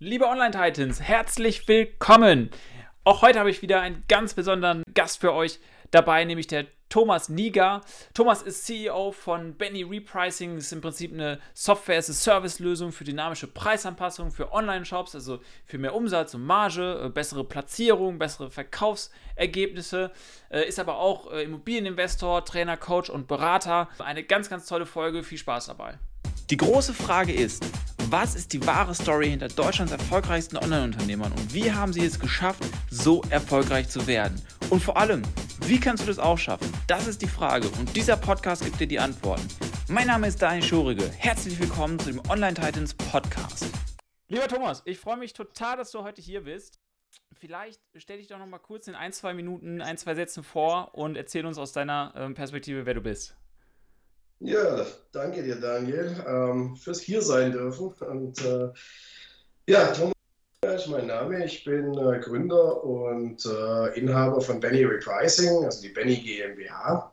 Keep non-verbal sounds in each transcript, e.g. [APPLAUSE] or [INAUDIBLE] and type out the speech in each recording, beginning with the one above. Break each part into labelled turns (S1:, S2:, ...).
S1: Liebe Online-Titans, herzlich willkommen! Auch heute habe ich wieder einen ganz besonderen Gast für euch dabei, nämlich der Thomas Niger. Thomas ist CEO von Benny Repricing. Das ist im Prinzip eine Software-as-a-Service-Lösung für dynamische Preisanpassungen für Online-Shops, also für mehr Umsatz und Marge, äh, bessere Platzierung, bessere Verkaufsergebnisse. Äh, ist aber auch äh, Immobilieninvestor, Trainer, Coach und Berater. Eine ganz, ganz tolle Folge. Viel Spaß dabei. Die große Frage ist, was ist die wahre Story hinter Deutschlands erfolgreichsten Online-Unternehmern und wie haben sie es geschafft, so erfolgreich zu werden? Und vor allem, wie kannst du das auch schaffen? Das ist die Frage und dieser Podcast gibt dir die Antworten. Mein Name ist Daniel Schurige. Herzlich willkommen zu dem Online Titans Podcast. Lieber Thomas, ich freue mich total, dass du heute hier bist. Vielleicht stell dich doch noch mal kurz in ein, zwei Minuten, ein, zwei Sätzen vor und erzähl uns aus deiner ähm, Perspektive, wer du bist.
S2: Ja, danke dir, Daniel, ähm, fürs hier sein dürfen. Und äh, ja, Thomas ist mein Name. Ich bin äh, Gründer und äh, Inhaber von Benny Repricing, also die Benny GmbH.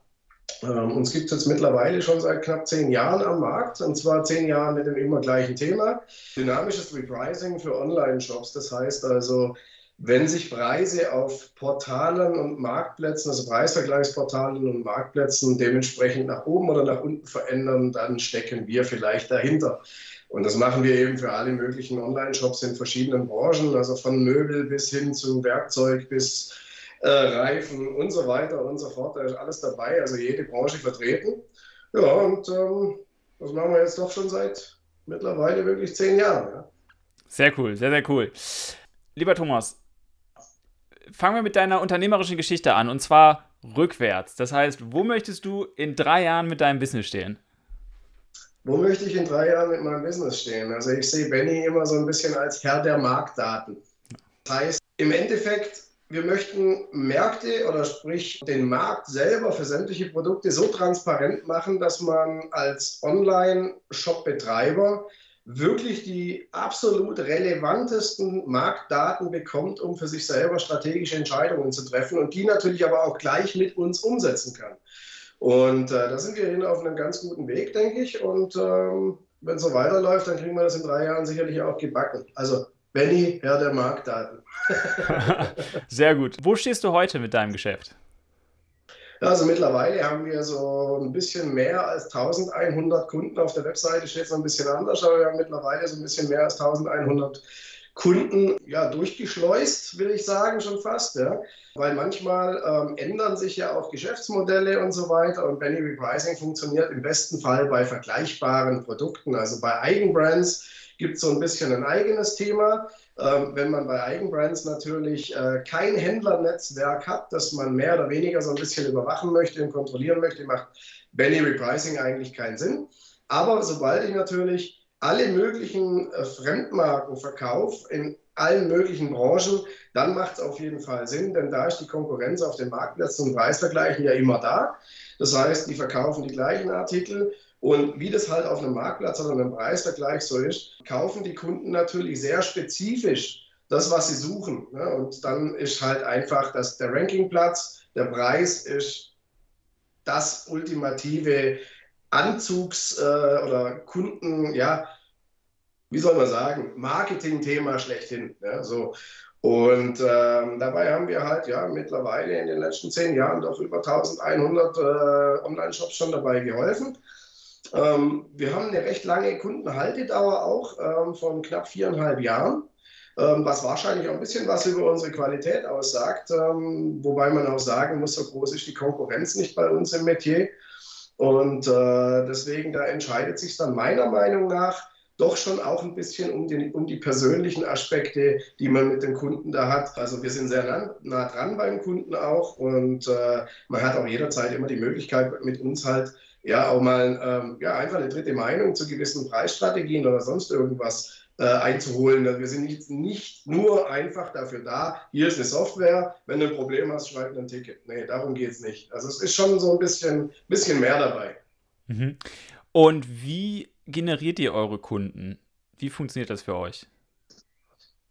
S2: Ähm, uns gibt es jetzt mittlerweile schon seit knapp zehn Jahren am Markt und zwar zehn Jahre mit dem immer gleichen Thema. Dynamisches Repricing für Online-Shops. Das heißt also, wenn sich Preise auf Portalen und Marktplätzen, also Preisvergleichsportalen und Marktplätzen dementsprechend nach oben oder nach unten verändern, dann stecken wir vielleicht dahinter. Und das machen wir eben für alle möglichen Online-Shops in verschiedenen Branchen, also von Möbel bis hin zu Werkzeug bis äh, Reifen und so weiter und so fort. Da ist alles dabei, also jede Branche vertreten. Ja, und ähm, das machen wir jetzt doch schon seit mittlerweile wirklich zehn Jahren. Ja.
S1: Sehr cool, sehr, sehr cool. Lieber Thomas, fangen wir mit deiner unternehmerischen Geschichte an und zwar rückwärts. Das heißt, wo möchtest du in drei Jahren mit deinem Business stehen?
S2: Wo möchte ich in drei Jahren mit meinem Business stehen? Also ich sehe Benny immer so ein bisschen als Herr der Marktdaten. Das heißt, im Endeffekt, wir möchten Märkte oder sprich den Markt selber für sämtliche Produkte so transparent machen, dass man als Online-Shop-Betreiber wirklich die absolut relevantesten Marktdaten bekommt, um für sich selber strategische Entscheidungen zu treffen und die natürlich aber auch gleich mit uns umsetzen kann. Und äh, da sind wir hin auf einem ganz guten Weg, denke ich. Und ähm, wenn es so weiterläuft, dann kriegen wir das in drei Jahren sicherlich auch gebacken. Also Benny, Herr der Marktdaten. [LAUGHS]
S1: Sehr gut. Wo stehst du heute mit deinem Geschäft?
S2: Also mittlerweile haben wir so ein bisschen mehr als 1100 Kunden. Auf der Webseite steht es ein bisschen anders, aber wir haben mittlerweile so ein bisschen mehr als 1100 Kunden ja, durchgeschleust, will ich sagen, schon fast. Ja. Weil manchmal ähm, ändern sich ja auch Geschäftsmodelle und so weiter. Und Benny Repricing funktioniert im besten Fall bei vergleichbaren Produkten. Also bei Eigenbrands gibt es so ein bisschen ein eigenes Thema. Ähm, wenn man bei Eigenbrands natürlich äh, kein Händlernetzwerk hat, das man mehr oder weniger so ein bisschen überwachen möchte und kontrollieren möchte, macht Benny Repricing eigentlich keinen Sinn. Aber sobald ich natürlich alle möglichen äh, Fremdmarken verkaufe in allen möglichen Branchen, dann macht es auf jeden Fall Sinn, denn da ist die Konkurrenz auf den Marktplätzen und Preisvergleichen ja immer da. Das heißt, die verkaufen die gleichen Artikel und wie das halt auf einem Marktplatz oder einem Preisvergleich so ist, kaufen die Kunden natürlich sehr spezifisch das, was sie suchen. Ne? Und dann ist halt einfach, dass der Rankingplatz, der Preis ist das ultimative Anzugs- äh, oder Kunden, ja, wie soll man sagen, Marketing-Thema schlechthin. Ja, so. Und ähm, dabei haben wir halt ja mittlerweile in den letzten zehn Jahren doch über 1100 äh, Online-Shops schon dabei geholfen. Ähm, wir haben eine recht lange Kundenhaltedauer auch ähm, von knapp viereinhalb Jahren, ähm, was wahrscheinlich auch ein bisschen was über unsere Qualität aussagt, ähm, wobei man auch sagen muss, so groß ist die Konkurrenz nicht bei uns im Metier. Und äh, deswegen, da entscheidet sich dann meiner Meinung nach doch schon auch ein bisschen um, den, um die persönlichen Aspekte, die man mit dem Kunden da hat. Also wir sind sehr nah, dran beim Kunden auch und äh, man hat auch jederzeit immer die Möglichkeit, mit uns halt ja auch mal ähm, ja, einfach eine dritte Meinung zu gewissen Preisstrategien oder sonst irgendwas äh, einzuholen. Also wir sind nicht, nicht nur einfach dafür da, hier ist eine Software, wenn du ein Problem hast, schreib ein Ticket. Nee, darum geht es nicht. Also es ist schon so ein bisschen, bisschen mehr dabei.
S1: Mhm. Und wie generiert ihr eure Kunden? Wie funktioniert das für euch?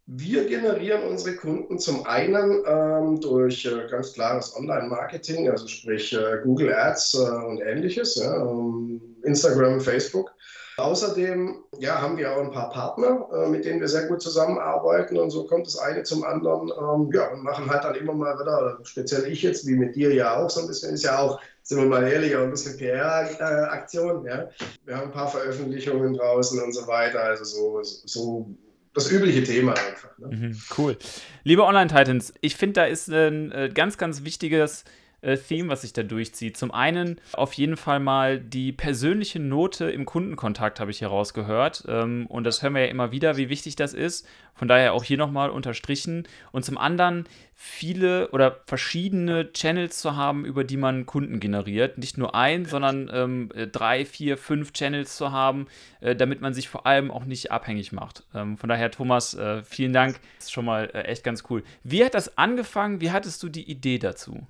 S2: Wir generieren unsere Kunden zum einen ähm, durch äh, ganz klares Online-Marketing, also sprich äh, Google Ads äh, und ähnliches, ja, ähm, Instagram, Facebook. Außerdem ja, haben wir auch ein paar Partner, äh, mit denen wir sehr gut zusammenarbeiten und so kommt das eine zum anderen. Ähm, ja, und machen halt dann immer mal wieder, speziell ich jetzt, wie mit dir ja auch so ein bisschen, ist ja auch, sind wir mal ehrlich, ein bisschen PR-Aktion. Ja. Wir haben ein paar Veröffentlichungen draußen und so weiter. Also so, so das übliche Thema einfach. Ne?
S1: Mhm, cool. Liebe Online-Titans, ich finde, da ist ein äh, ganz, ganz wichtiges äh, Theme, was sich da durchzieht. Zum einen auf jeden Fall mal die persönliche Note im Kundenkontakt, habe ich hier rausgehört. Ähm, und das hören wir ja immer wieder, wie wichtig das ist. Von daher auch hier nochmal unterstrichen. Und zum anderen viele oder verschiedene Channels zu haben, über die man Kunden generiert. Nicht nur ein, sondern ähm, drei, vier, fünf Channels zu haben, äh, damit man sich vor allem auch nicht abhängig macht. Ähm, von daher, Thomas, äh, vielen Dank. Das ist schon mal äh, echt ganz cool. Wie hat das angefangen? Wie hattest du die Idee dazu?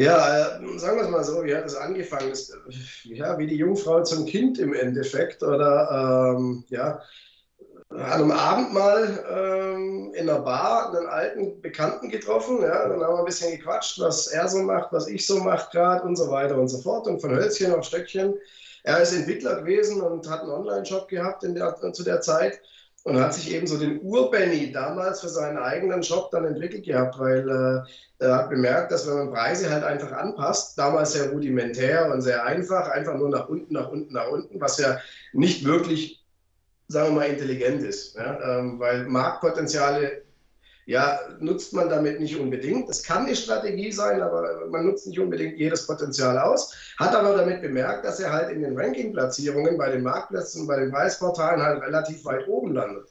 S2: Ja, äh, sagen wir es mal so, wie hat es angefangen? Das, ja, wie die Jungfrau zum Kind im Endeffekt. Oder ähm, ja, an einem Abend mal ähm, in einer Bar einen alten Bekannten getroffen. Ja, dann haben wir ein bisschen gequatscht, was er so macht, was ich so mache gerade und so weiter und so fort. Und von Hölzchen auf Stöckchen. Er ist Entwickler gewesen und hat einen Online-Shop gehabt der, zu der Zeit und hat sich eben so den Ur-Benny damals für seinen eigenen Shop dann entwickelt gehabt, weil äh, er hat bemerkt, dass wenn man Preise halt einfach anpasst, damals sehr rudimentär und sehr einfach, einfach nur nach unten, nach unten, nach unten, was ja nicht wirklich, sagen wir mal, intelligent ist, ja? ähm, weil Marktpotenziale ja, nutzt man damit nicht unbedingt. Das kann eine Strategie sein, aber man nutzt nicht unbedingt jedes Potenzial aus. Hat aber damit bemerkt, dass er halt in den Ranking-Platzierungen bei den Marktplätzen, bei den Preisportalen halt relativ weit oben landet.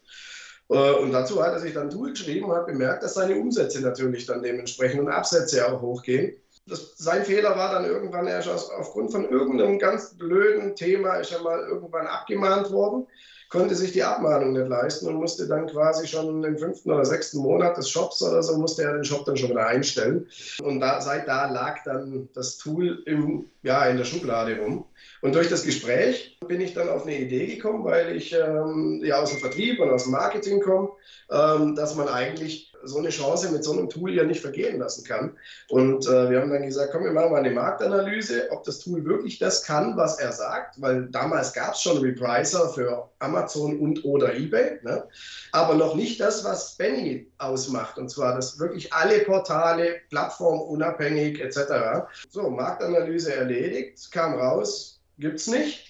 S2: Äh, und dazu hat er sich dann ein Tool geschrieben und hat bemerkt, dass seine Umsätze natürlich dann dementsprechend und Absätze auch hochgehen. Das, sein Fehler war dann irgendwann, er ist aufgrund von irgendeinem ganz blöden Thema ist er mal irgendwann abgemahnt worden konnte sich die Abmahnung nicht leisten und musste dann quasi schon im fünften oder sechsten Monat des Shops oder so, musste er den Shop dann schon wieder einstellen. Und da, seit da lag dann das Tool im, ja, in der Schublade rum. Und durch das Gespräch bin ich dann auf eine Idee gekommen, weil ich ähm, ja aus dem Vertrieb und aus dem Marketing komme, ähm, dass man eigentlich so eine Chance mit so einem Tool ja nicht vergehen lassen kann. Und äh, wir haben dann gesagt, komm, wir machen mal eine Marktanalyse, ob das Tool wirklich das kann, was er sagt, weil damals gab es schon Repricer für Amazon und oder eBay, ne? aber noch nicht das, was Benny ausmacht, und zwar, dass wirklich alle Portale, plattformunabhängig etc. So, Marktanalyse erledigt, kam raus, gibt es nicht.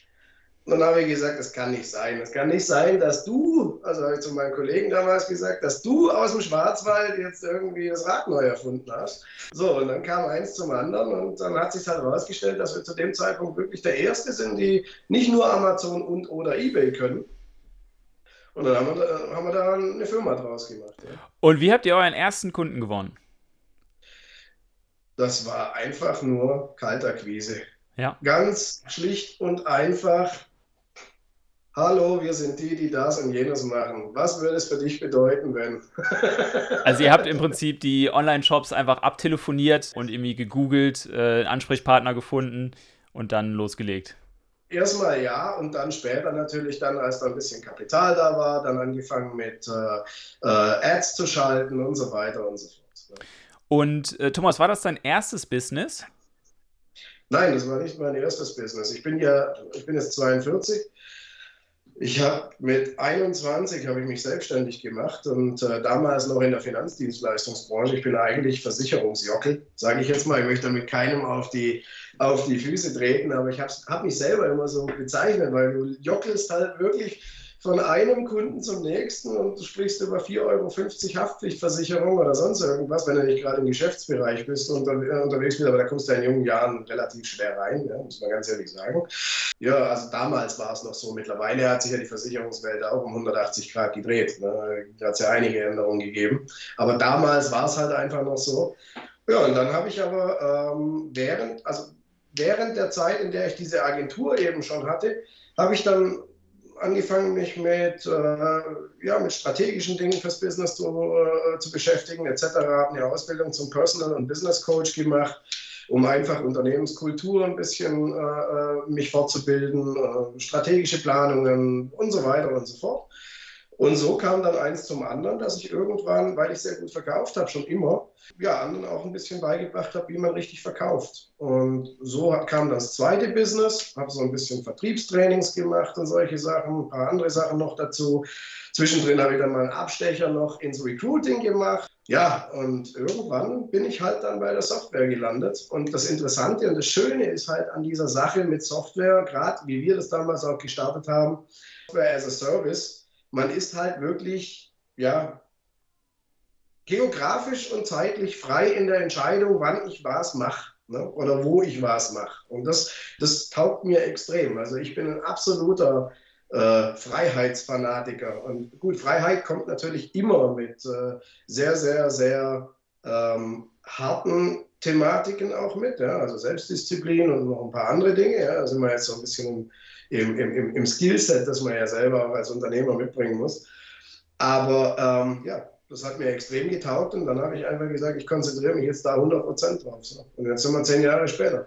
S2: Und dann habe ich gesagt, das kann nicht sein. Es kann nicht sein, dass du, also habe ich zu meinen Kollegen damals gesagt, dass du aus dem Schwarzwald jetzt irgendwie das Rad neu erfunden hast. So, und dann kam eins zum anderen und dann hat sich halt herausgestellt, dass wir zu dem Zeitpunkt wirklich der Erste sind, die nicht nur Amazon und oder Ebay können. Und dann haben wir, da, haben wir da eine Firma draus gemacht. Ja.
S1: Und wie habt ihr euren ersten Kunden gewonnen?
S2: Das war einfach nur Kaltakquise.
S1: Ja.
S2: Ganz schlicht und einfach Hallo, wir sind die, die das und jenes machen. Was würde es für dich bedeuten, wenn? [LAUGHS]
S1: also ihr habt im Prinzip die Online-Shops einfach abtelefoniert und irgendwie gegoogelt, äh, Ansprechpartner gefunden und dann losgelegt.
S2: Erstmal ja und dann später natürlich dann, als da ein bisschen Kapital da war, dann angefangen mit äh, äh, Ads zu schalten und so weiter und so fort.
S1: Und äh, Thomas, war das dein erstes Business?
S2: Nein, das war nicht mein erstes Business. Ich bin ja, ich bin jetzt 42 ich habe mit 21 habe ich mich selbstständig gemacht und äh, damals noch in der Finanzdienstleistungsbranche. Ich bin eigentlich Versicherungsjockel, sage ich jetzt mal. Ich möchte damit keinem auf die, auf die Füße treten, aber ich habe hab mich selber immer so bezeichnet, weil du jockelst halt wirklich von einem Kunden zum nächsten und du sprichst über 4,50 Euro Haftpflichtversicherung oder sonst irgendwas, wenn du nicht gerade im Geschäftsbereich bist und unterwegs bist, aber da kommst du in jungen Jahren relativ schwer rein, ja, muss man ganz ehrlich sagen. Ja, also damals war es noch so. Mittlerweile hat sich ja die Versicherungswelt auch um 180 Grad gedreht. Ne? Da hat es ja einige Änderungen gegeben. Aber damals war es halt einfach noch so. Ja, und dann habe ich aber ähm, während, also während der Zeit, in der ich diese Agentur eben schon hatte, habe ich dann angefangen, mich mit, äh, ja, mit strategischen Dingen fürs Business zu, äh, zu beschäftigen, etc. Habe eine Ausbildung zum Personal- und Business Coach gemacht, um einfach Unternehmenskultur ein bisschen äh, äh mich fortzubilden, äh, strategische Planungen und so weiter und so fort. Und so kam dann eins zum anderen, dass ich irgendwann, weil ich sehr gut verkauft habe, schon immer, ja, anderen auch ein bisschen beigebracht habe, wie man richtig verkauft. Und so kam das zweite Business, habe so ein bisschen Vertriebstrainings gemacht und solche Sachen, ein paar andere Sachen noch dazu. Zwischendrin habe ich dann mal einen Abstecher noch ins Recruiting gemacht. Ja, und irgendwann bin ich halt dann bei der Software gelandet. Und das Interessante und das Schöne ist halt an dieser Sache mit Software, gerade wie wir das damals auch gestartet haben, Software as a Service, man ist halt wirklich, ja, geografisch und zeitlich frei in der Entscheidung, wann ich was mache ne? oder wo ich was mache. Und das, das taugt mir extrem. Also ich bin ein absoluter äh, Freiheitsfanatiker. Und gut, Freiheit kommt natürlich immer mit äh, sehr, sehr, sehr ähm, harten Thematiken auch mit. Ja? Also Selbstdisziplin und noch ein paar andere Dinge. Ja? Da sind wir jetzt so ein bisschen im, im, im Skillset, das man ja selber als Unternehmer mitbringen muss. Aber ähm, ja, das hat mir extrem getaugt und dann habe ich einfach gesagt, ich konzentriere mich jetzt da 100% drauf. So. Und jetzt sind wir zehn Jahre später.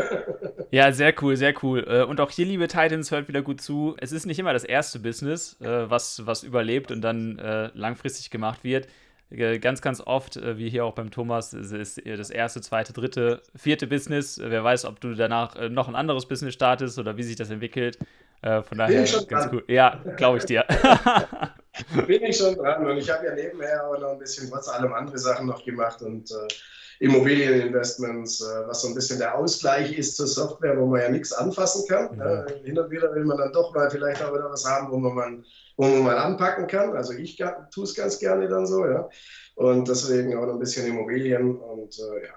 S2: [LAUGHS]
S1: ja, sehr cool, sehr cool. Äh, und auch hier, liebe Titans, hört wieder gut zu. Es ist nicht immer das erste Business, äh, was, was überlebt und dann äh, langfristig gemacht wird. Äh, ganz, ganz oft, äh, wie hier auch beim Thomas, ist das erste, zweite, dritte, vierte Business. Äh, wer weiß, ob du danach noch ein anderes Business startest oder wie sich das entwickelt. Von daher ganz dran. cool. Ja, glaube ich dir. [LAUGHS] [LAUGHS]
S2: Bin ich schon dran und ich habe ja nebenher auch noch ein bisschen trotz allem andere Sachen noch gemacht und äh, Immobilieninvestments, äh, was so ein bisschen der Ausgleich ist zur Software, wo man ja nichts anfassen kann. Mhm. Ja, hin und wieder will man dann doch mal vielleicht auch wieder was haben, wo man wo man mal anpacken kann. Also ich tue es ganz gerne dann so, ja. Und deswegen auch noch ein bisschen Immobilien und äh, ja.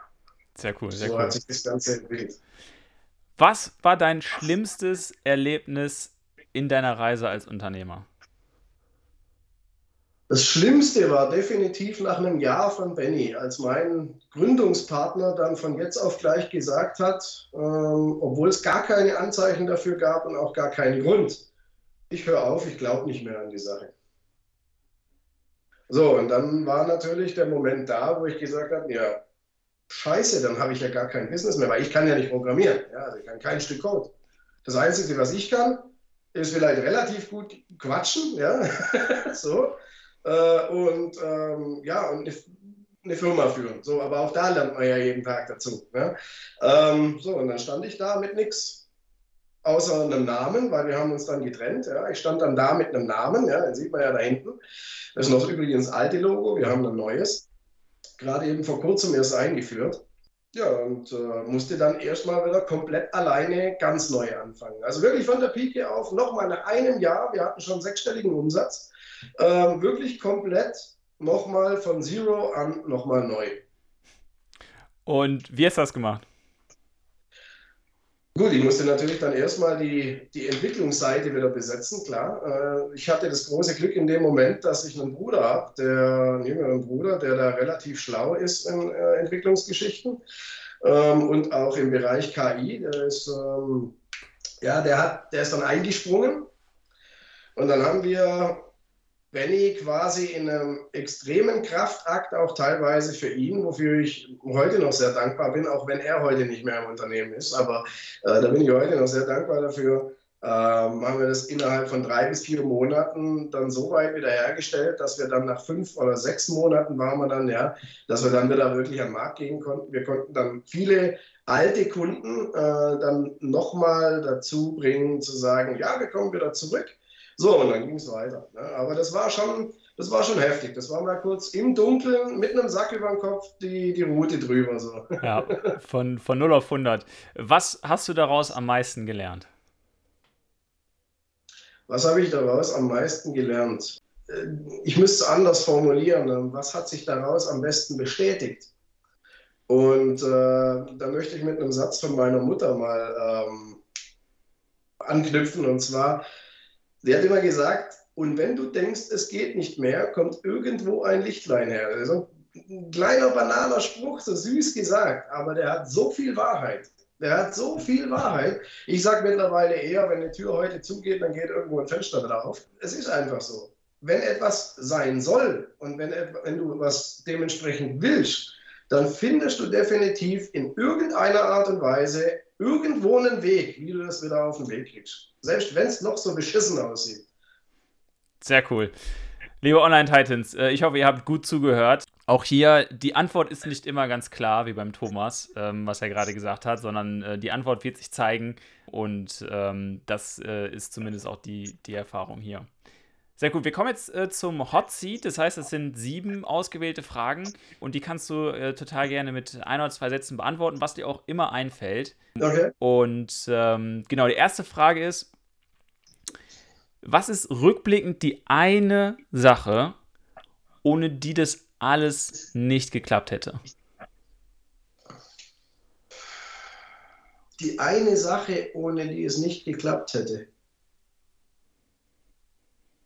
S1: Sehr cool, sehr
S2: so
S1: cool.
S2: hat sich das Ganze entwickelt.
S1: Was war dein schlimmstes Erlebnis in deiner Reise als Unternehmer?
S2: Das Schlimmste war definitiv nach einem Jahr von Benny, als mein Gründungspartner dann von jetzt auf gleich gesagt hat, ähm, obwohl es gar keine Anzeichen dafür gab und auch gar keinen Grund, ich höre auf, ich glaube nicht mehr an die Sache. So, und dann war natürlich der Moment da, wo ich gesagt habe, ja, scheiße, dann habe ich ja gar kein Business mehr, weil ich kann ja nicht programmieren. Ja, also ich kann kein Stück Code. Das Einzige, was ich kann, ist vielleicht relativ gut quatschen, ja, [LAUGHS] so, äh, und ähm, ja, und eine, eine, Firma führen. So, aber auch da lernt man ja jeden Tag dazu. Ja. Ähm, so, und dann stand ich da mit nichts außer einem Namen, weil wir haben uns dann getrennt. Ja. Ich stand dann da mit einem Namen, ja, den sieht man ja da hinten. Das ist noch übrigens das alte Logo, wir haben ein neues. Gerade eben vor kurzem erst eingeführt. Ja, und äh, musste dann erstmal wieder komplett alleine ganz neu anfangen. Also wirklich von der Pike auf, nochmal nach einem Jahr, wir hatten schon sechsstelligen Umsatz, äh, wirklich komplett nochmal von Zero an nochmal neu.
S1: Und wie hast du das gemacht?
S2: Gut, ich musste natürlich dann erstmal die, die Entwicklungsseite wieder besetzen, klar. Äh, ich hatte das große Glück in dem Moment, dass ich einen Bruder habe, der, einen jüngeren Bruder, der da relativ schlau ist in äh, Entwicklungsgeschichten ähm, und auch im Bereich KI. Der ist, ähm, ja, der hat, der ist dann eingesprungen. Und dann haben wir Benny quasi in einem extremen Kraftakt, auch teilweise für ihn, wofür ich heute noch sehr dankbar bin, auch wenn er heute nicht mehr im Unternehmen ist. Aber äh, da bin ich heute noch sehr dankbar dafür. Ähm, haben wir das innerhalb von drei bis vier Monaten dann so weit wiederhergestellt, dass wir dann nach fünf oder sechs Monaten waren wir dann, ja, dass wir dann wieder wirklich den Markt gehen konnten. Wir konnten dann viele alte Kunden äh, dann nochmal dazu bringen, zu sagen, ja, wir kommen wieder zurück. So, und dann ging es weiter. Ne? Aber das war schon, das war schon heftig. Das war mal kurz im Dunkeln mit einem Sack über dem Kopf die, die Route drüber. So.
S1: Ja, von, von 0 auf 100. Was hast du daraus am meisten gelernt?
S2: Was habe ich daraus am meisten gelernt? Äh, ich müsste es anders formulieren. Ne? Was hat sich daraus am besten bestätigt? Und äh, da möchte ich mit einem Satz von meiner Mutter mal ähm, anknüpfen. Und zwar, Sie hat immer gesagt, und wenn du denkst, es geht nicht mehr, kommt irgendwo ein Lichtlein her. Also ein kleiner banaler Spruch, so süß gesagt, aber der hat so viel Wahrheit. Der hat so viel Wahrheit. Ich sage mittlerweile eher, wenn eine Tür heute zugeht, dann geht irgendwo ein Fenster drauf. Es ist einfach so. Wenn etwas sein soll und wenn, wenn du was dementsprechend willst, dann findest du definitiv in irgendeiner Art und Weise irgendwo einen Weg, wie du das wieder auf den Weg kriegst. Selbst wenn es noch so beschissen aussieht.
S1: Sehr cool. Liebe Online-Titans, äh, ich hoffe, ihr habt gut zugehört. Auch hier, die Antwort ist nicht immer ganz klar, wie beim Thomas, ähm, was er gerade gesagt hat, sondern äh, die Antwort wird sich zeigen und ähm, das äh, ist zumindest auch die, die Erfahrung hier. Sehr gut, wir kommen jetzt äh, zum Hot Seat. Das heißt, es sind sieben ausgewählte Fragen und die kannst du äh, total gerne mit ein oder zwei Sätzen beantworten, was dir auch immer einfällt. Okay. Und ähm, genau, die erste Frage ist: Was ist rückblickend die eine Sache, ohne die das alles nicht geklappt hätte?
S2: Die eine Sache, ohne die es nicht geklappt hätte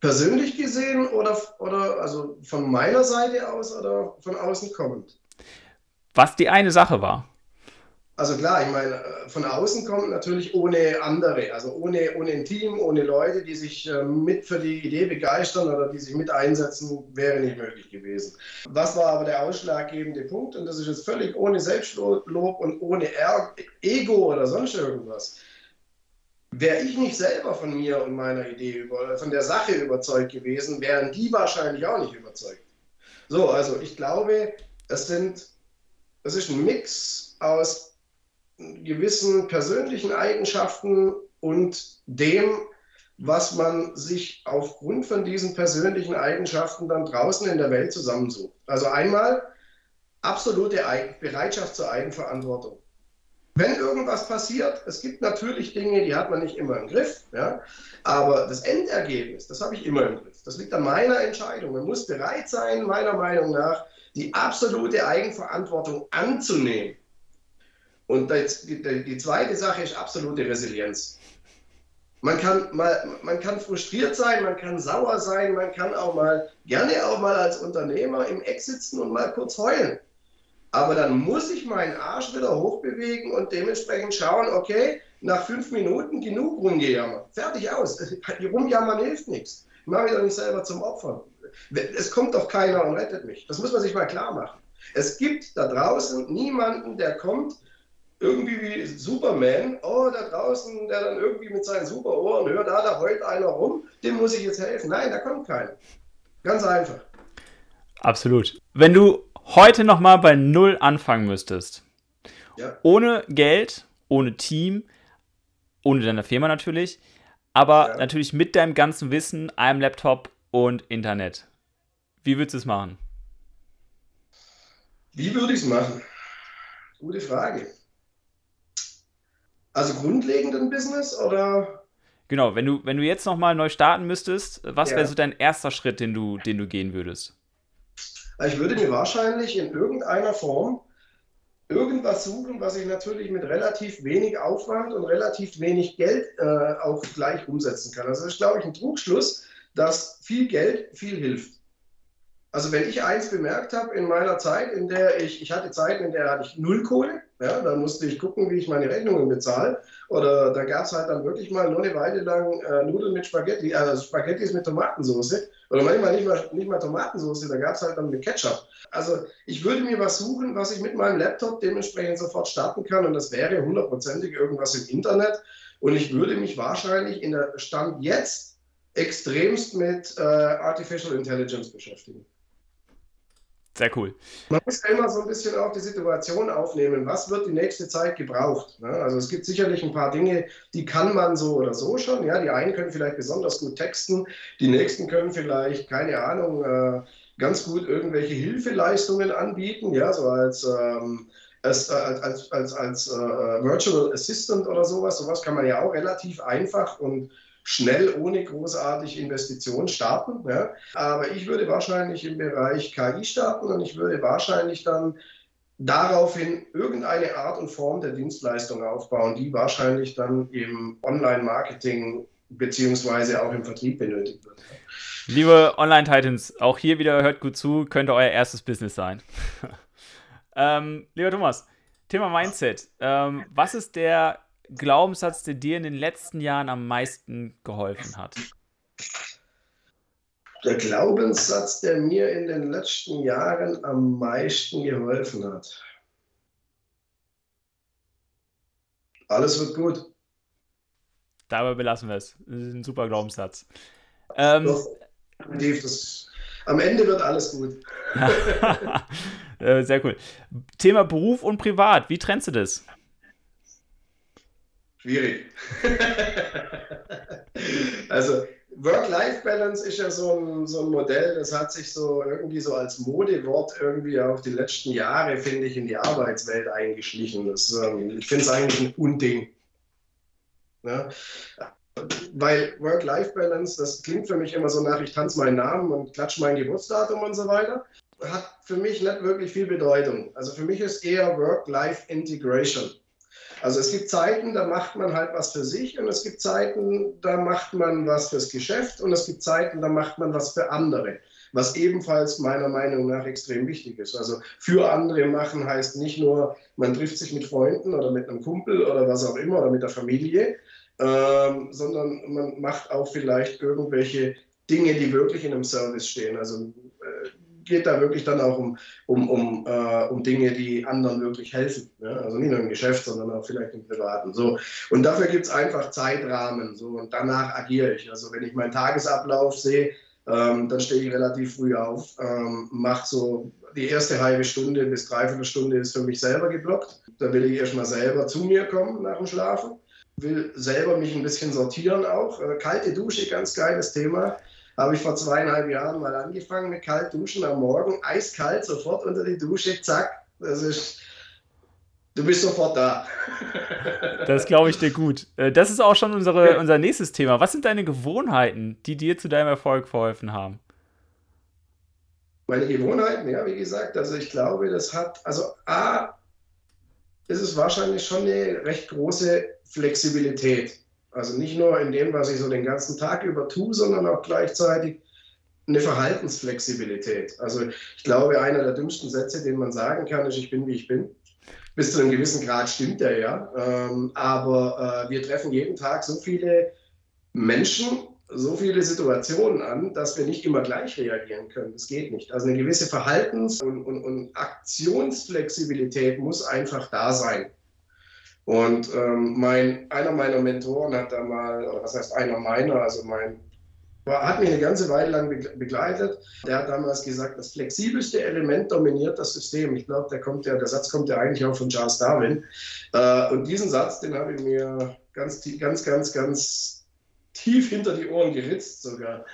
S2: persönlich gesehen oder, oder also von meiner Seite aus oder von außen kommend?
S1: Was die eine Sache war.
S2: Also klar, ich meine, von außen kommt natürlich ohne andere, also ohne, ohne ein Team, ohne Leute, die sich äh, mit für die Idee begeistern oder die sich mit einsetzen, wäre nicht möglich gewesen. Was war aber der ausschlaggebende Punkt? Und das ist jetzt völlig ohne Selbstlob und ohne Ego oder sonst irgendwas. Wäre ich nicht selber von mir und meiner Idee über, von der Sache überzeugt gewesen, wären die wahrscheinlich auch nicht überzeugt. So, also ich glaube, es sind, es ist ein Mix aus gewissen persönlichen Eigenschaften und dem, was man sich aufgrund von diesen persönlichen Eigenschaften dann draußen in der Welt zusammensucht. Also einmal absolute Bereitschaft zur Eigenverantwortung wenn irgendwas passiert, es gibt natürlich Dinge, die hat man nicht immer im Griff, ja, aber das Endergebnis, das habe ich immer im Griff. Das liegt an meiner Entscheidung. Man muss bereit sein, meiner Meinung nach, die absolute Eigenverantwortung anzunehmen. Und die, zweite Sache ist absolute Resilienz. Man kann, mal, man kann frustriert sein, man kann sauer sein, man kann auch mal gerne auch mal als Unternehmer im Eck sitzen und mal kurz heulen. Aber dann muss ich meinen Arsch wieder hochbewegen und dementsprechend schauen, okay, nach fünf Minuten genug rumgejammert. Fertig aus. [LAUGHS] Rumjammern hilft nichts. Ich mache mich doch nicht selber zum Opfer. Es kommt doch keiner und rettet mich. Das muss man sich mal klar machen. Es gibt da draußen niemanden, der kommt, irgendwie wie Superman, oh, da draußen, der dann irgendwie mit seinen Superohren hört, ah, da heult einer rum, dem muss ich jetzt helfen. Nein, da kommt keiner. Ganz einfach.
S1: Absolut. Wenn du heute nochmal bei Null anfangen müsstest, ja. ohne Geld, ohne Team, ohne deine Firma natürlich, aber ja. natürlich mit deinem ganzen Wissen, einem Laptop und Internet. Wie würdest du es machen?
S2: Wie würde ich es machen? Gute Frage. Also grundlegend ein Business oder?
S1: Genau, wenn du, wenn du jetzt nochmal neu starten müsstest, was ja. wäre so dein erster Schritt, den du, den du gehen würdest?
S2: Ich würde mir wahrscheinlich in irgendeiner Form irgendwas suchen, was ich natürlich mit relativ wenig Aufwand und relativ wenig Geld äh, auch gleich umsetzen kann. Also das ist, glaube ich, ein Trugschluss, dass viel Geld viel hilft. Also wenn ich eins bemerkt habe in meiner Zeit, in der ich, ich hatte Zeiten, in der hatte ich null Kohle, ja, da musste ich gucken, wie ich meine Rechnungen bezahle. Oder da gab es halt dann wirklich mal nur eine Weile lang äh, Nudeln mit Spaghetti, also Spaghettis mit Tomatensauce. Oder manchmal nicht mal, nicht mal Tomatensauce, da gab es halt dann mit Ketchup. Also ich würde mir was suchen, was ich mit meinem Laptop dementsprechend sofort starten kann. Und das wäre hundertprozentig irgendwas im Internet. Und ich würde mich wahrscheinlich in der Stand jetzt extremst mit äh, Artificial Intelligence beschäftigen.
S1: Sehr cool.
S2: Man muss ja immer so ein bisschen auch die Situation aufnehmen. Was wird die nächste Zeit gebraucht? Also es gibt sicherlich ein paar Dinge, die kann man so oder so schon. Ja, die einen können vielleicht besonders gut texten, die nächsten können vielleicht, keine Ahnung, äh, ganz gut irgendwelche Hilfeleistungen anbieten, ja, so als ähm, als, als, als, als äh, Virtual Assistant oder sowas. Sowas kann man ja auch relativ einfach und schnell ohne großartige Investitionen starten. Ja. Aber ich würde wahrscheinlich im Bereich KI starten und ich würde wahrscheinlich dann daraufhin irgendeine Art und Form der Dienstleistung aufbauen, die wahrscheinlich dann im Online-Marketing beziehungsweise auch im Vertrieb benötigt wird.
S1: Liebe Online-Titans, auch hier wieder hört gut zu, könnte euer erstes Business sein. [LAUGHS] ähm, lieber Thomas, Thema Mindset. Ähm, was ist der Glaubenssatz, der dir in den letzten Jahren am meisten geholfen hat?
S2: Der Glaubenssatz, der mir in den letzten Jahren am meisten geholfen hat. Alles wird gut.
S1: Dabei belassen wir es. Das ist ein super Glaubenssatz. Ähm,
S2: definitiv. Das, am Ende wird alles gut. [LAUGHS]
S1: Äh, sehr cool. Thema Beruf und Privat, wie trennst du das?
S2: Schwierig. [LAUGHS] also Work-Life-Balance ist ja so ein, so ein Modell, das hat sich so irgendwie so als Modewort irgendwie auch die letzten Jahre, finde ich, in die Arbeitswelt eingeschlichen. Das, ähm, ich finde es eigentlich ein Unding. Ja? Weil Work-Life-Balance, das klingt für mich immer so nach, ich tanze meinen Namen und klatsche mein Geburtsdatum und so weiter, hat für mich nicht wirklich viel Bedeutung. Also für mich ist eher Work-Life-Integration. Also es gibt Zeiten, da macht man halt was für sich und es gibt Zeiten, da macht man was fürs Geschäft und es gibt Zeiten, da macht man was für andere. Was ebenfalls meiner Meinung nach extrem wichtig ist. Also für andere machen heißt nicht nur, man trifft sich mit Freunden oder mit einem Kumpel oder was auch immer oder mit der Familie, ähm, sondern man macht auch vielleicht irgendwelche Dinge, die wirklich in einem Service stehen. Also geht da wirklich dann auch um, um, um, äh, um Dinge, die anderen wirklich helfen. Ja? Also nicht nur im Geschäft, sondern auch vielleicht im Privaten. So. Und dafür gibt es einfach Zeitrahmen. So. Und danach agiere ich. Also wenn ich meinen Tagesablauf sehe, ähm, dann stehe ich relativ früh auf, ähm, mache so die erste halbe Stunde bis dreiviertel Stunde ist für mich selber geblockt. Da will ich erstmal selber zu mir kommen nach dem Schlafen. Will selber mich ein bisschen sortieren auch. Äh, kalte Dusche, ganz geiles Thema. Habe ich vor zweieinhalb Jahren mal angefangen mit kalt duschen am Morgen, eiskalt, sofort unter die Dusche, zack. Das ist, du bist sofort da. [LAUGHS]
S1: Das glaube ich dir gut. Äh, das ist auch schon unsere, unser nächstes Thema. Was sind deine Gewohnheiten, die dir zu deinem Erfolg verholfen haben?
S2: Meine Gewohnheiten, ja, wie gesagt, also ich glaube, das hat, also A, ist es wahrscheinlich schon eine recht große Flexibilität. Also nicht nur in dem, was ich so den ganzen Tag über tue, sondern auch gleichzeitig eine Verhaltensflexibilität. Also ich glaube, einer der dümmsten Sätze, den man sagen kann, ist, ich bin, wie ich bin. Bis zu einem gewissen Grad stimmt der ja. Ähm, aber äh, wir treffen jeden Tag so viele Menschen, so viele Situationen an, dass wir nicht immer gleich reagieren können. Das geht nicht. Also eine gewisse Verhaltens- und, und, und Aktionsflexibilität muss einfach da sein. Und ähm, mein, einer meiner Mentoren hat da mal, oder was heißt einer meiner, also mein, hat mich eine ganze Weile lang begleitet. Der hat damals gesagt, das flexibelste Element dominiert das System. Ich glaube, der ja, der Satz kommt ja eigentlich auch von Charles Darwin. Äh, und diesen Satz, den habe ich mir ganz, ganz, ganz, ganz tief hinter die Ohren geritzt sogar.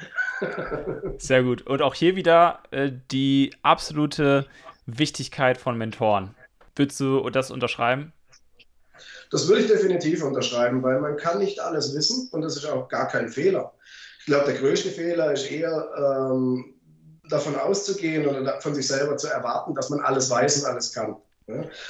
S2: [LAUGHS]
S1: Sehr gut. Und auch hier wieder äh, die absolute Wichtigkeit von Mentoren. Würdest du das unterschreiben?
S2: Das würde ich definitiv unterschreiben, weil man kann nicht alles wissen und das ist auch gar kein Fehler. Ich glaube, der größte Fehler ist eher ähm, davon auszugehen oder von sich selber zu erwarten, dass man alles weiß und alles kann.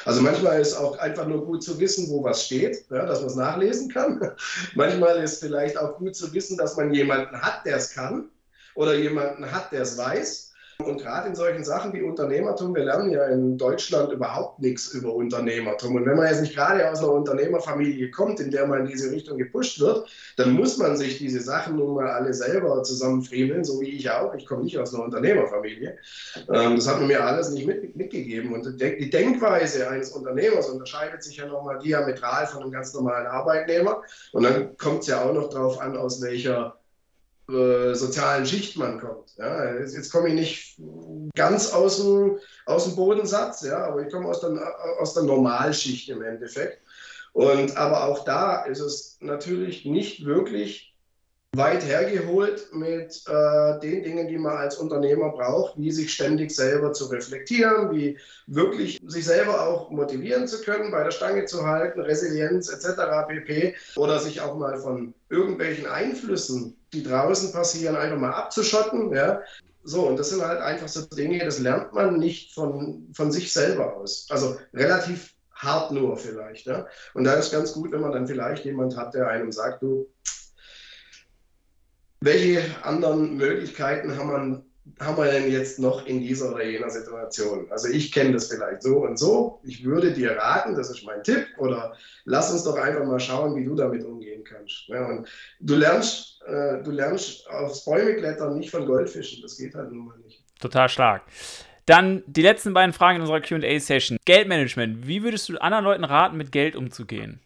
S2: Also manchmal ist auch einfach nur gut zu wissen, wo was steht, ja, dass man es nachlesen kann. [LAUGHS] manchmal ist vielleicht auch gut zu wissen, dass man jemanden hat, der es kann oder jemanden hat, der es weiß. Und gerade in solchen Sachen wie Unternehmertum, wir lernen ja in Deutschland überhaupt nichts über Unternehmertum. Und wenn man jetzt nicht gerade aus einer Unternehmerfamilie kommt, in der man in diese Richtung gepusht wird, dann muss man sich diese Sachen nun mal alle selber zusammenfriemeln, so wie ich auch. Ich komme nicht aus einer Unternehmerfamilie. Ähm, das hat man mir alles nicht mit, mitgegeben. Und die Denkweise eines Unternehmers unterscheidet sich ja nochmal diametral von einem ganz normalen Arbeitnehmer. Und dann kommt es ja auch noch darauf an, aus welcher äh, sozialen Schicht man kommt. Ja, jetzt, jetzt komme ich nicht ganz aus dem, aus dem Bodensatz, ja, aber ich komme aus der, aus der Normalschicht im Endeffekt. Und aber auch da ist es natürlich nicht wirklich weit hergeholt mit äh, den Dingen, die man als Unternehmer braucht, wie sich ständig selber zu reflektieren, wie wirklich sich selber auch motivieren zu können, bei der Stange zu halten, Resilienz etc. pp. Oder sich auch mal von irgendwelchen Einflüssen, die draußen passieren, einfach mal abzuschotten. Ja? So, und das sind halt einfach so Dinge, das lernt man nicht von, von sich selber aus. Also relativ hart nur vielleicht. Ja? Und da ist ganz gut, wenn man dann vielleicht jemand hat, der einem sagt, du, welche anderen Möglichkeiten haben, man, haben wir denn jetzt noch in dieser oder jener Situation? Also ich kenne das vielleicht so und so. Ich würde dir raten, das ist mein Tipp, oder lass uns doch einfach mal schauen, wie du damit umgehen kannst. Ja, und du lernst, äh, du lernst aufs Bäume klettern nicht von Goldfischen. Das geht halt nun mal nicht.
S1: Total stark. Dann die letzten beiden Fragen in unserer QA-Session. Geldmanagement. Wie würdest du anderen Leuten raten, mit Geld umzugehen?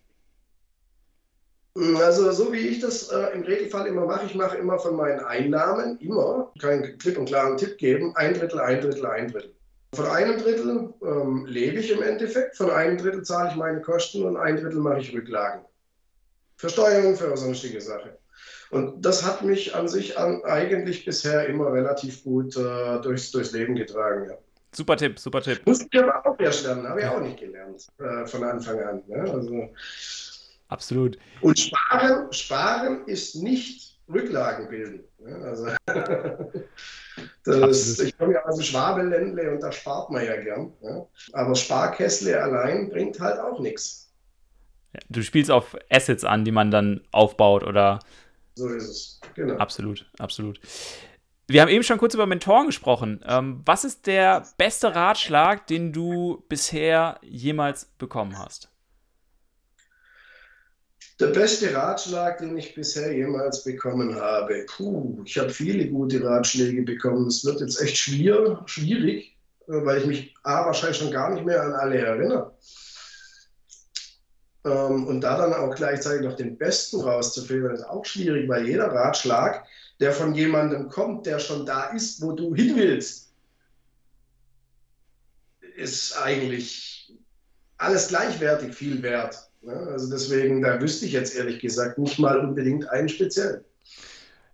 S2: Also so wie ich das äh, im Regelfall immer mache, ich mache immer von meinen Einnahmen, immer, keinen klipp und klaren Tipp geben, ein Drittel, ein Drittel, ein Drittel. Von einem Drittel ähm, lebe ich im Endeffekt, von einem Drittel zahle ich meine Kosten und ein Drittel mache ich Rücklagen. Versteuerung für sonstige Sache. Und das hat mich an sich an, eigentlich bisher immer relativ gut äh, durchs, durchs Leben getragen. Ja.
S1: Super Tipp, super Tipp.
S2: Muss ich aber auch erst lernen, habe ich auch nicht gelernt äh, von Anfang an. Ne? Also,
S1: Absolut.
S2: Und sparen, sparen ist nicht Rücklagen bilden. Ne? Also, [LAUGHS] das, ich komme ja aus dem Schwabeländle und da spart man ja gern. Ne? Aber Sparkessle allein bringt halt auch nichts.
S1: Du spielst auf Assets an, die man dann aufbaut oder.
S2: So ist es, genau.
S1: Absolut, absolut. Wir haben eben schon kurz über Mentoren gesprochen. Ähm, was ist der beste Ratschlag, den du bisher jemals bekommen hast?
S2: Der beste Ratschlag, den ich bisher jemals bekommen habe. Puh, ich habe viele gute Ratschläge bekommen. Es wird jetzt echt schwer, schwierig, äh, weil ich mich A, wahrscheinlich schon gar nicht mehr an alle erinnere. Ähm, und da dann auch gleichzeitig noch den besten rauszufiltern, ist auch schwierig, weil jeder Ratschlag, der von jemandem kommt, der schon da ist, wo du hin willst, ist eigentlich alles gleichwertig viel wert. Also deswegen, da wüsste ich jetzt ehrlich gesagt nicht mal unbedingt einen speziellen.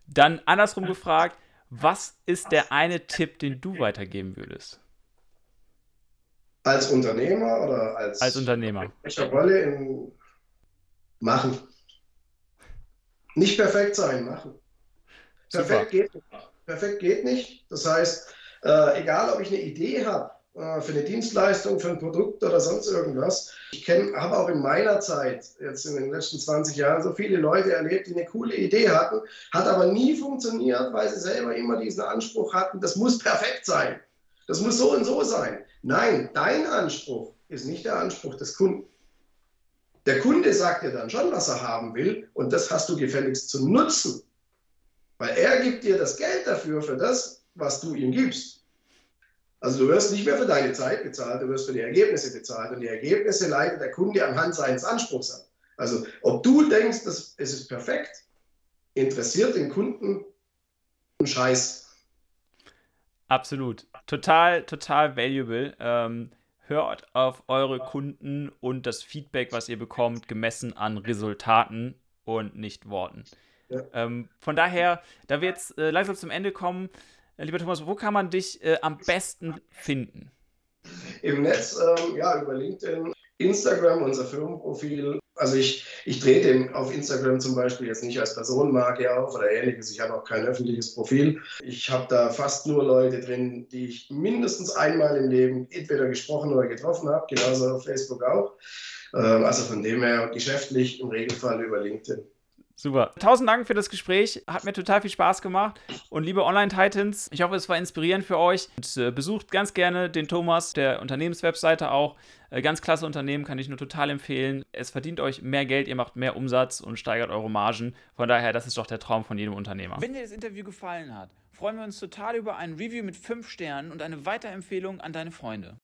S1: Dann andersrum gefragt, was ist der eine Tipp, den du weitergeben würdest?
S2: Als Unternehmer oder als,
S1: als Unternehmer?
S2: Welcher Rolle in machen. Nicht perfekt sein, machen. Perfekt geht, nicht. perfekt geht nicht. Das heißt, äh, egal ob ich eine Idee habe, äh, für eine Dienstleistung, für ein Produkt oder sonst irgendwas. Ich habe auch in meiner Zeit, jetzt in den letzten 20 Jahren, so viele Leute erlebt, die eine coole Idee hatten, hat aber nie funktioniert, weil sie selber immer diesen Anspruch hatten, das muss perfekt sein. Das muss so und so sein. Nein, dein Anspruch ist nicht der Anspruch des Kunden. Der Kunde sagt dir dann schon, was er haben will, und das hast du gefälligst zu nutzen. Weil er gibt dir das Geld dafür, für das, was du ihm gibst. Also du wirst nicht mehr für deine Zeit bezahlt, du wirst für die Ergebnisse bezahlt und die Ergebnisse leitet der Kunde anhand seines Anspruchs an. Also ob du denkst, dass es ist perfekt, interessiert den Kunden einen Scheiß.
S1: Absolut. Total, total valuable. Ähm, hört auf eure Kunden und das Feedback, was ihr bekommt, gemessen an Resultaten und nicht Worten. Ja. Ähm, von daher, da wir jetzt äh, langsam zum Ende kommen, lieber Thomas, wo kann man dich äh, am besten finden?
S2: Im Netz, ähm, ja, über LinkedIn, Instagram, unser Firmenprofil. Also ich, ich trete auf Instagram zum Beispiel jetzt nicht als Personenmarke auf oder ähnliches. Ich habe auch kein öffentliches Profil. Ich habe da fast nur Leute drin, die ich mindestens einmal im Leben entweder gesprochen oder getroffen habe, genauso auf Facebook auch. Ähm, also von dem her geschäftlich im Regelfall über LinkedIn.
S1: Super. Tausend Dank für das Gespräch. Hat mir total viel Spaß gemacht. Und liebe Online-Titans, ich hoffe, es war inspirierend für euch. Und, äh, besucht ganz gerne den Thomas, der Unternehmenswebseite auch. Äh, ganz klasse Unternehmen, kann ich nur total empfehlen. Es verdient euch mehr Geld, ihr macht mehr Umsatz und steigert eure Margen. Von daher, das ist doch der Traum von jedem Unternehmer.
S3: Wenn dir das Interview gefallen hat, freuen wir uns total über ein Review mit 5 Sternen und eine Weiterempfehlung an deine Freunde.